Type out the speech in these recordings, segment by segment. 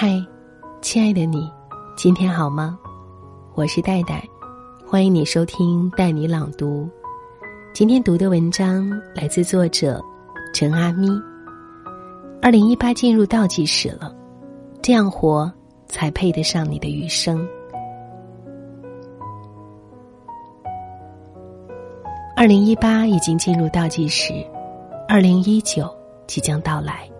嗨，亲爱的你，今天好吗？我是戴戴，欢迎你收听带你朗读。今天读的文章来自作者陈阿咪。二零一八进入倒计时了，这样活才配得上你的余生。二零一八已经进入倒计时，二零一九即将到来。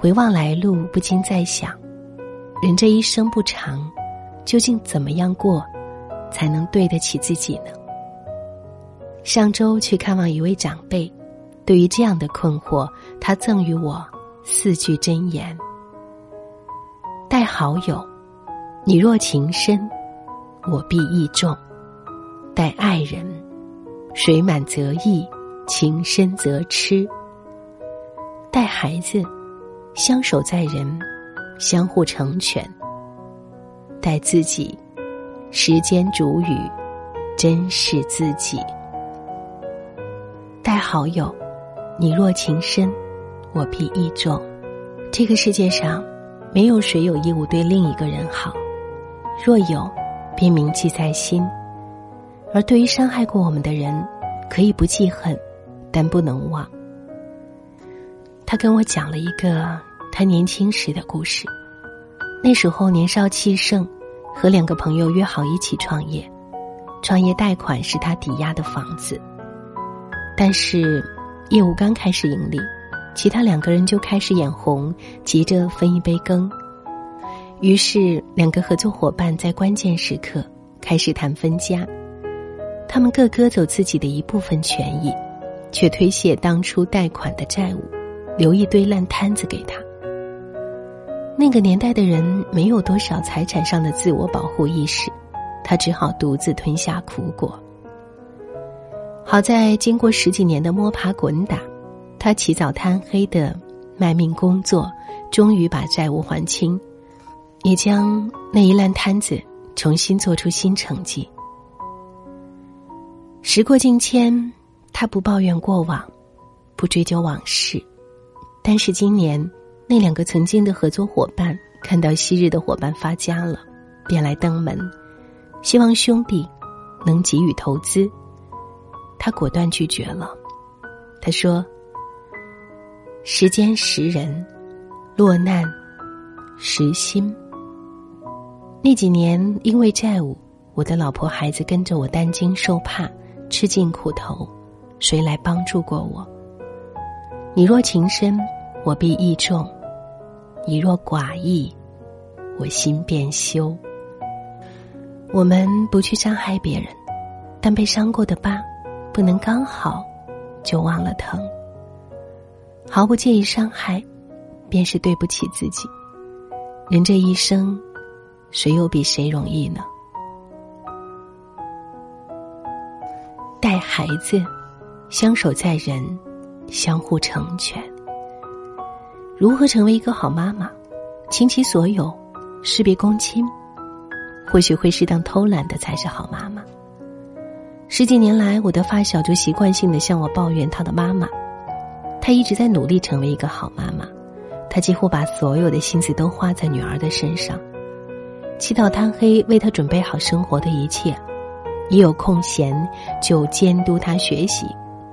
回望来路，不禁在想：人这一生不长，究竟怎么样过，才能对得起自己呢？上周去看望一位长辈，对于这样的困惑，他赠予我四句真言：待好友，你若情深，我必义重；待爱人。水满则溢，情深则痴。待孩子，相守在人，相互成全。待自己，时间煮雨，珍视自己。待好友，你若情深，我必义重。这个世界上，没有谁有义务对另一个人好，若有，便铭记在心。而对于伤害过我们的人，可以不记恨，但不能忘。他跟我讲了一个他年轻时的故事。那时候年少气盛，和两个朋友约好一起创业，创业贷款是他抵押的房子。但是业务刚开始盈利，其他两个人就开始眼红，急着分一杯羹。于是两个合作伙伴在关键时刻开始谈分家。他们各割走自己的一部分权益，却推卸当初贷款的债务，留一堆烂摊子给他。那个年代的人没有多少财产上的自我保护意识，他只好独自吞下苦果。好在经过十几年的摸爬滚打，他起早贪黑的卖命工作，终于把债务还清，也将那一烂摊子重新做出新成绩。时过境迁，他不抱怨过往，不追究往事。但是今年，那两个曾经的合作伙伴看到昔日的伙伴发家了，便来登门，希望兄弟能给予投资。他果断拒绝了。他说：“时间识人，落难识心。那几年因为债务，我的老婆孩子跟着我担惊受怕。”吃尽苦头，谁来帮助过我？你若情深，我必义重；你若寡义，我心便休。我们不去伤害别人，但被伤过的疤，不能刚好就忘了疼。毫不介意伤害，便是对不起自己。人这一生，谁又比谁容易呢？带孩子，相守在人，相互成全。如何成为一个好妈妈？倾其所有，事必躬亲，或许会适当偷懒的才是好妈妈。十几年来，我的发小就习惯性的向我抱怨她的妈妈。她一直在努力成为一个好妈妈，她几乎把所有的心思都花在女儿的身上，起早贪黑为她准备好生活的一切。一有空闲就监督他学习，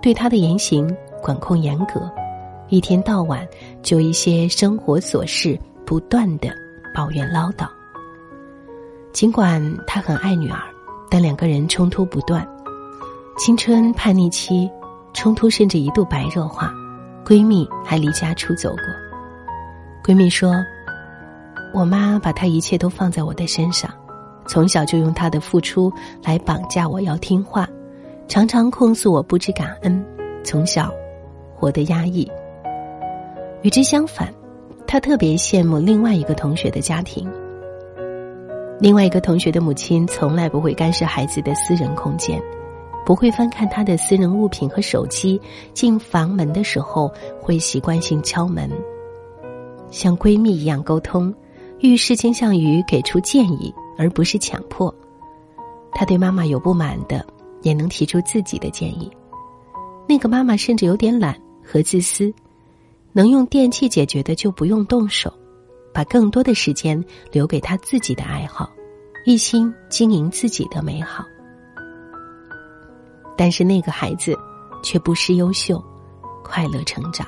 对他的言行管控严格，一天到晚就一些生活琐事不断的抱怨唠叨。尽管他很爱女儿，但两个人冲突不断。青春叛逆期，冲突甚至一度白热化，闺蜜还离家出走过。闺蜜说：“我妈把她一切都放在我的身上。”从小就用她的付出来绑架我，要听话，常常控诉我不知感恩，从小活得压抑。与之相反，他特别羡慕另外一个同学的家庭。另外一个同学的母亲从来不会干涉孩子的私人空间，不会翻看他的私人物品和手机。进房门的时候会习惯性敲门，像闺蜜一样沟通，遇事倾向于给出建议。而不是强迫，他对妈妈有不满的，也能提出自己的建议。那个妈妈甚至有点懒和自私，能用电器解决的就不用动手，把更多的时间留给他自己的爱好，一心经营自己的美好。但是那个孩子却不失优秀，快乐成长。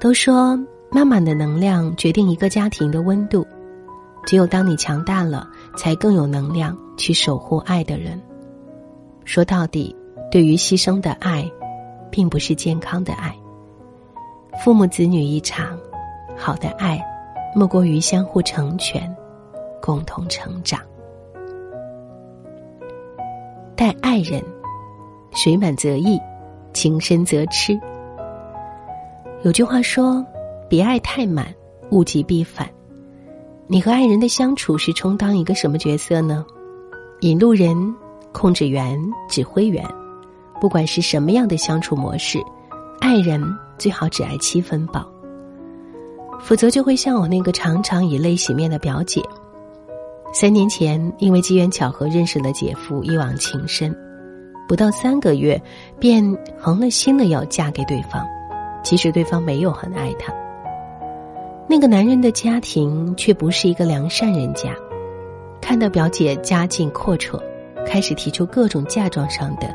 都说妈妈的能量决定一个家庭的温度，只有当你强大了，才更有能量去守护爱的人。说到底，对于牺牲的爱，并不是健康的爱。父母子女一场，好的爱，莫过于相互成全，共同成长。待爱人，水满则溢，情深则痴。有句话说：“别爱太满，物极必反。”你和爱人的相处是充当一个什么角色呢？引路人、控制员、指挥员，不管是什么样的相处模式，爱人最好只爱七分饱，否则就会像我那个常常以泪洗面的表姐。三年前，因为机缘巧合认识了姐夫，一往情深，不到三个月，便横了心的要嫁给对方。其实对方没有很爱她。那个男人的家庭却不是一个良善人家，看到表姐家境阔绰，开始提出各种嫁妆上的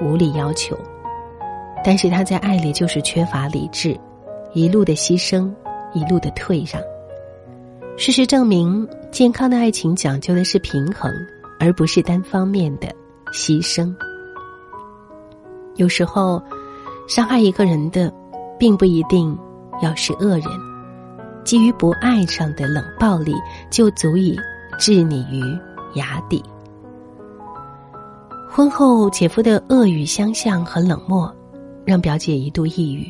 无理要求。但是他在爱里就是缺乏理智，一路的牺牲，一路的退让。事实证明，健康的爱情讲究的是平衡，而不是单方面的牺牲。有时候，伤害一个人的，并不一定要是恶人，基于不爱上的冷暴力，就足以置你于崖底。婚后，姐夫的恶语相向和冷漠，让表姐一度抑郁，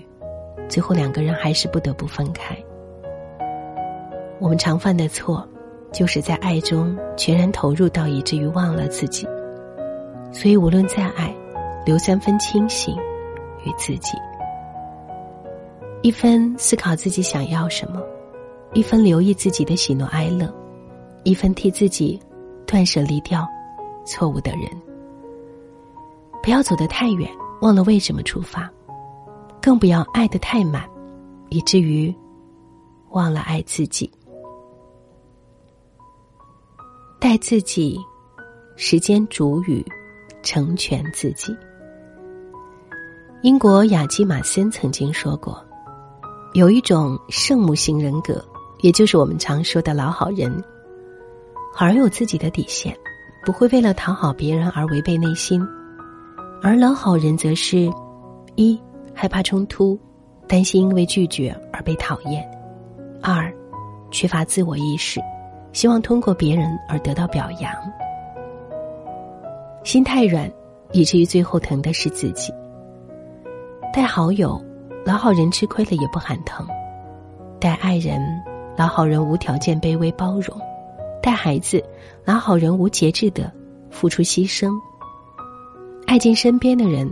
最后两个人还是不得不分开。我们常犯的错，就是在爱中全然投入到以至于忘了自己。所以，无论再爱，留三分清醒与自己，一分思考自己想要什么，一分留意自己的喜怒哀乐，一分替自己断舍离掉错误的人。不要走得太远，忘了为什么出发；更不要爱得太满，以至于忘了爱自己。待自己，时间煮雨，成全自己。英国雅基马森曾经说过，有一种圣母型人格，也就是我们常说的老好人，好人有自己的底线，不会为了讨好别人而违背内心；而老好人则是，一害怕冲突，担心因为拒绝而被讨厌；二缺乏自我意识。希望通过别人而得到表扬，心太软，以至于最后疼的是自己。待好友，老好人吃亏了也不喊疼；待爱人，老好人无条件卑微包容；待孩子，老好人无节制的付出牺牲。爱进身边的人，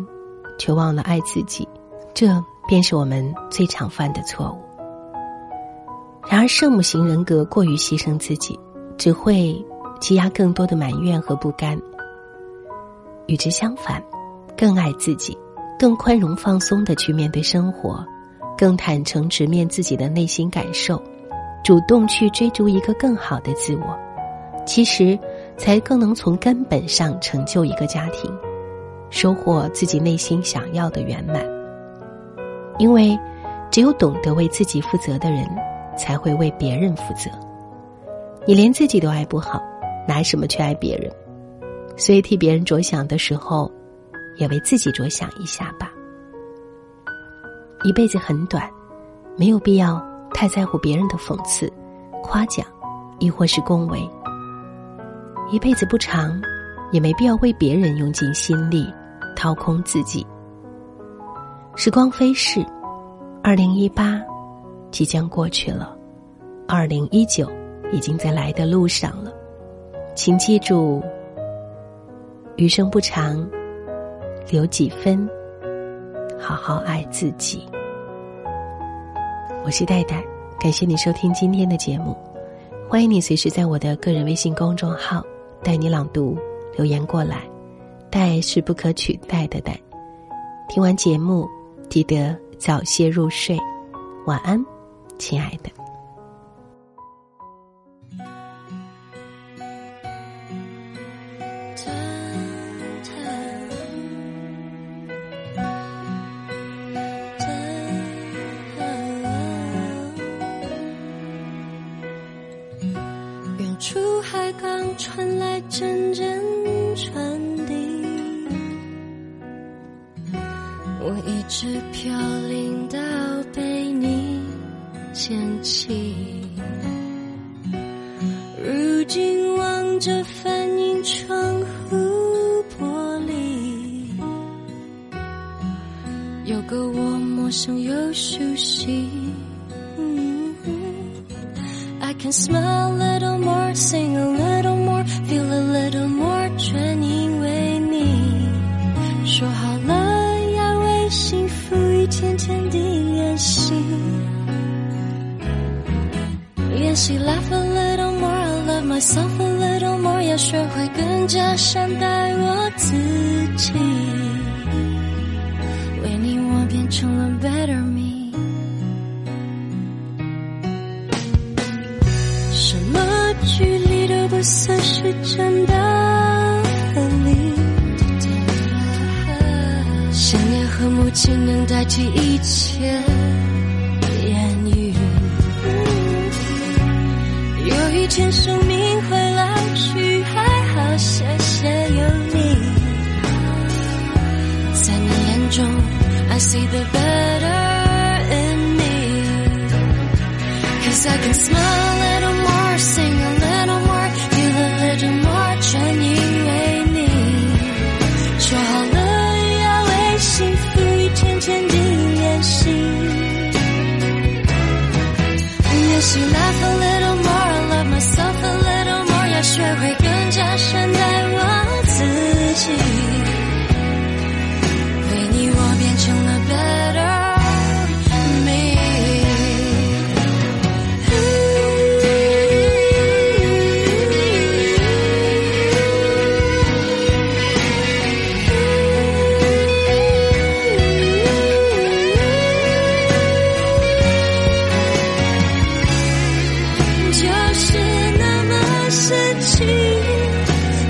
却忘了爱自己，这便是我们最常犯的错误。然而，圣母型人格过于牺牲自己，只会积压更多的埋怨和不甘。与之相反，更爱自己，更宽容放松的去面对生活，更坦诚直面自己的内心感受，主动去追逐一个更好的自我，其实才更能从根本上成就一个家庭，收获自己内心想要的圆满。因为，只有懂得为自己负责的人。才会为别人负责。你连自己都爱不好，拿什么去爱别人？所以替别人着想的时候，也为自己着想一下吧。一辈子很短，没有必要太在乎别人的讽刺、夸奖，亦或是恭维。一辈子不长，也没必要为别人用尽心力，掏空自己。时光飞逝，二零一八。即将过去了，二零一九已经在来的路上了，请记住，余生不长，留几分，好好爱自己。我是戴戴，感谢你收听今天的节目，欢迎你随时在我的个人微信公众号“带你朗读”留言过来，代是不可取代的代，听完节目记得早些入睡。晚安，亲爱的。远处海港传来阵阵船。直飘零到被你捡起，如今望着反映窗户玻璃，有个我陌生又熟悉。I can smile a little more, sing a little 练习 laugh a little more, I love myself a little more，要学会更加善待我自己，为你我变成了 better me。什么距离都不算是真的分离，想念和母亲能代替一切生命会老去，还好谢谢有你，在你眼中，I see the better in me。Cause I can smile 神奇，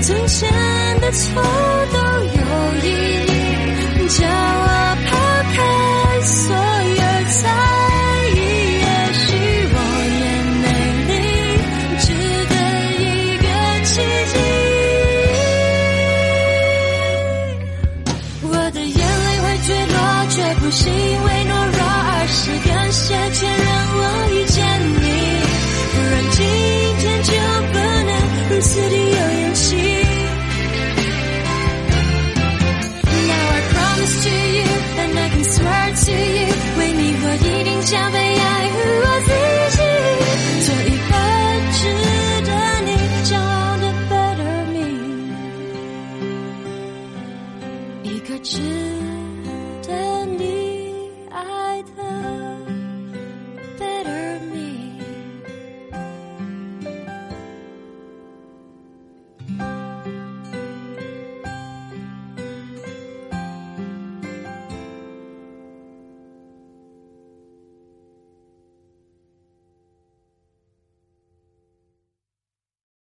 从前的错都有意义，叫我抛开所有猜疑，也许我也美丽，值得一个奇迹。我的眼泪会坠落，却不是因为懦弱，而是感谢前让一个值得你爱的